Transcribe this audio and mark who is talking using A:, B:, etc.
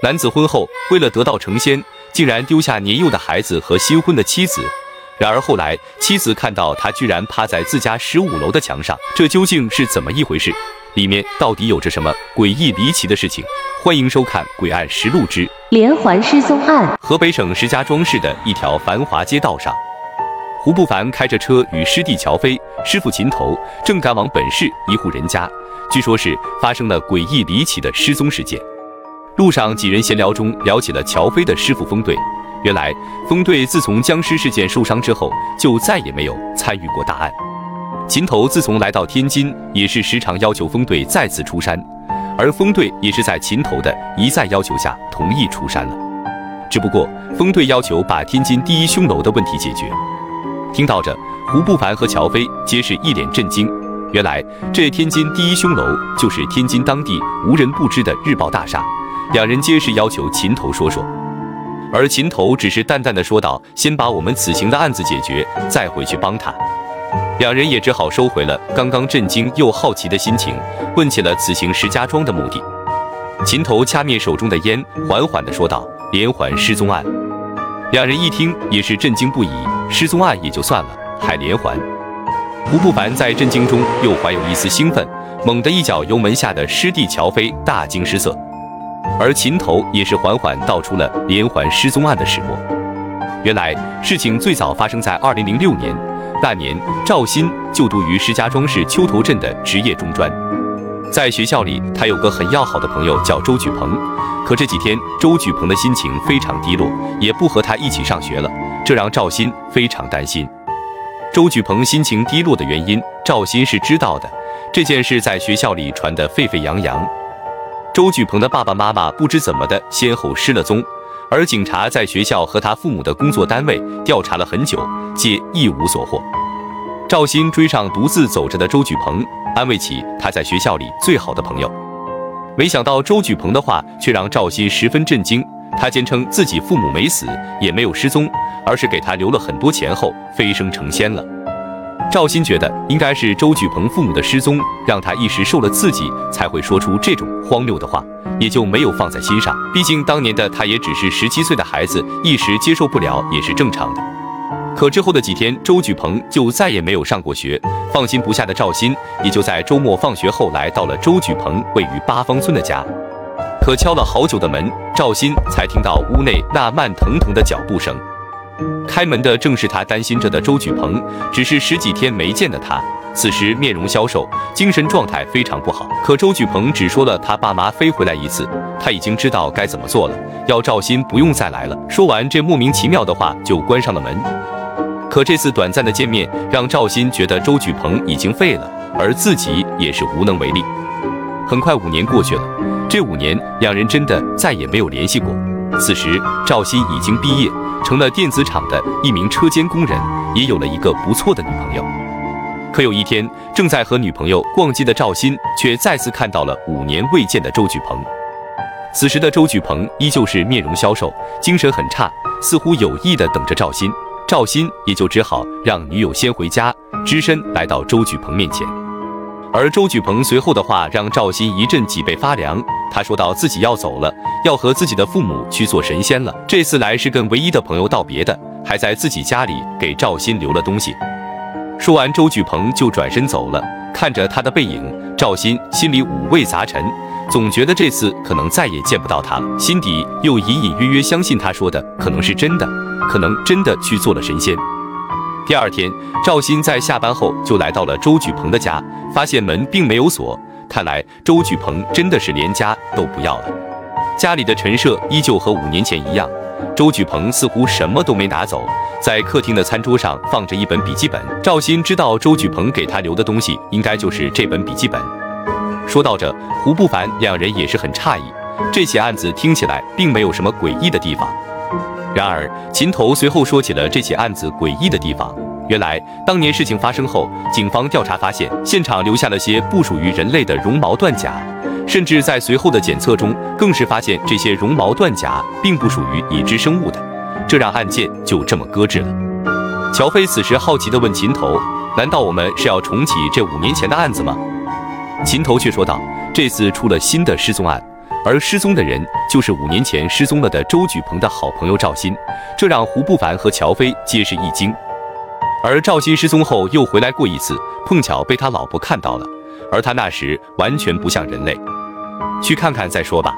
A: 男子婚后为了得道成仙，竟然丢下年幼的孩子和新婚的妻子。然而后来，妻子看到他居然趴在自家十五楼的墙上，这究竟是怎么一回事？里面到底有着什么诡异离奇的事情？欢迎收看《诡案实录之
B: 连环失踪案》。
A: 河北省石家庄市的一条繁华街道上，胡不凡开着车与师弟乔飞、师傅秦头正赶往本市一户人家，据说是发生了诡异离奇的失踪事件。路上几人闲聊中聊起了乔飞的师傅风队。原来，风队自从僵尸事件受伤之后，就再也没有参与过大案。秦头自从来到天津，也是时常要求风队再次出山，而风队也是在秦头的一再要求下同意出山了。只不过，风队要求把天津第一凶楼的问题解决。听到这，胡不凡和乔飞皆是一脸震惊。原来，这天津第一凶楼就是天津当地无人不知的日报大厦。两人皆是要求秦头说说。而秦头只是淡淡的说道：“先把我们此行的案子解决，再回去帮他。”两人也只好收回了刚刚震惊又好奇的心情，问起了此行石家庄的目的。秦头掐灭手中的烟，缓缓的说道：“连环失踪案。”两人一听也是震惊不已，失踪案也就算了，还连环。胡不凡在震惊中又怀有一丝兴奋，猛地一脚油门下的师弟乔飞大惊失色。而秦头也是缓缓道出了连环失踪案的始末。原来事情最早发生在二零零六年，那年赵鑫就读于石家庄市丘头镇的职业中专，在学校里他有个很要好的朋友叫周举鹏，可这几天周举鹏的心情非常低落，也不和他一起上学了，这让赵鑫非常担心。周举鹏心情低落的原因，赵鑫是知道的，这件事在学校里传得沸沸扬扬。周举鹏的爸爸妈妈不知怎么的，先后失了踪，而警察在学校和他父母的工作单位调查了很久，皆一无所获。赵鑫追上独自走着的周举鹏，安慰起他在学校里最好的朋友。没想到周举鹏的话却让赵鑫十分震惊，他坚称自己父母没死，也没有失踪，而是给他留了很多钱后飞升成仙了。赵鑫觉得应该是周举鹏父母的失踪让他一时受了刺激，才会说出这种荒谬的话，也就没有放在心上。毕竟当年的他也只是十七岁的孩子，一时接受不了也是正常的。可之后的几天，周举鹏就再也没有上过学，放心不下的赵鑫也就在周末放学后来到了周举鹏位于八方村的家。可敲了好久的门，赵鑫才听到屋内那慢腾腾的脚步声。开门的正是他担心着的周举鹏，只是十几天没见的他，此时面容消瘦，精神状态非常不好。可周举鹏只说了他爸妈飞回来一次，他已经知道该怎么做了，要赵鑫不用再来了。说完这莫名其妙的话，就关上了门。可这次短暂的见面，让赵鑫觉得周举鹏已经废了，而自己也是无能为力。很快五年过去了，这五年两人真的再也没有联系过。此时赵鑫已经毕业。成了电子厂的一名车间工人，也有了一个不错的女朋友。可有一天，正在和女朋友逛街的赵鑫，却再次看到了五年未见的周举鹏。此时的周举鹏依旧是面容消瘦，精神很差，似乎有意的等着赵鑫。赵鑫也就只好让女友先回家，只身来到周举鹏面前。而周举鹏随后的话让赵鑫一阵脊背发凉。他说道：“自己要走了，要和自己的父母去做神仙了。这次来是跟唯一的朋友道别的，还在自己家里给赵鑫留了东西。”说完，周举鹏就转身走了。看着他的背影，赵鑫心里五味杂陈，总觉得这次可能再也见不到他了，心底又隐隐约约相信他说的可能是真的，可能真的去做了神仙。第二天，赵鑫在下班后就来到了周举鹏的家，发现门并没有锁，看来周举鹏真的是连家都不要了。家里的陈设依旧和五年前一样，周举鹏似乎什么都没拿走。在客厅的餐桌上放着一本笔记本，赵鑫知道周举鹏给他留的东西应该就是这本笔记本。说到这，胡不凡两人也是很诧异，这起案子听起来并没有什么诡异的地方。然而，秦头随后说起了这起案子诡异的地方。原来，当年事情发生后，警方调查发现，现场留下了些不属于人类的绒毛断甲，甚至在随后的检测中，更是发现这些绒毛断甲并不属于已知生物的，这让案件就这么搁置了。乔飞此时好奇地问秦头：“难道我们是要重启这五年前的案子吗？”秦头却说道：“这次出了新的失踪案。”而失踪的人就是五年前失踪了的周举鹏的好朋友赵鑫，这让胡不凡和乔飞皆是一惊。而赵鑫失踪后又回来过一次，碰巧被他老婆看到了，而他那时完全不像人类，去看看再说吧。